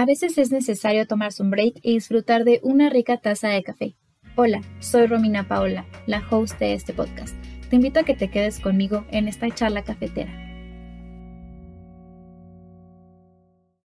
A veces es necesario tomarse un break y disfrutar de una rica taza de café. Hola, soy Romina Paola, la host de este podcast. Te invito a que te quedes conmigo en esta charla cafetera.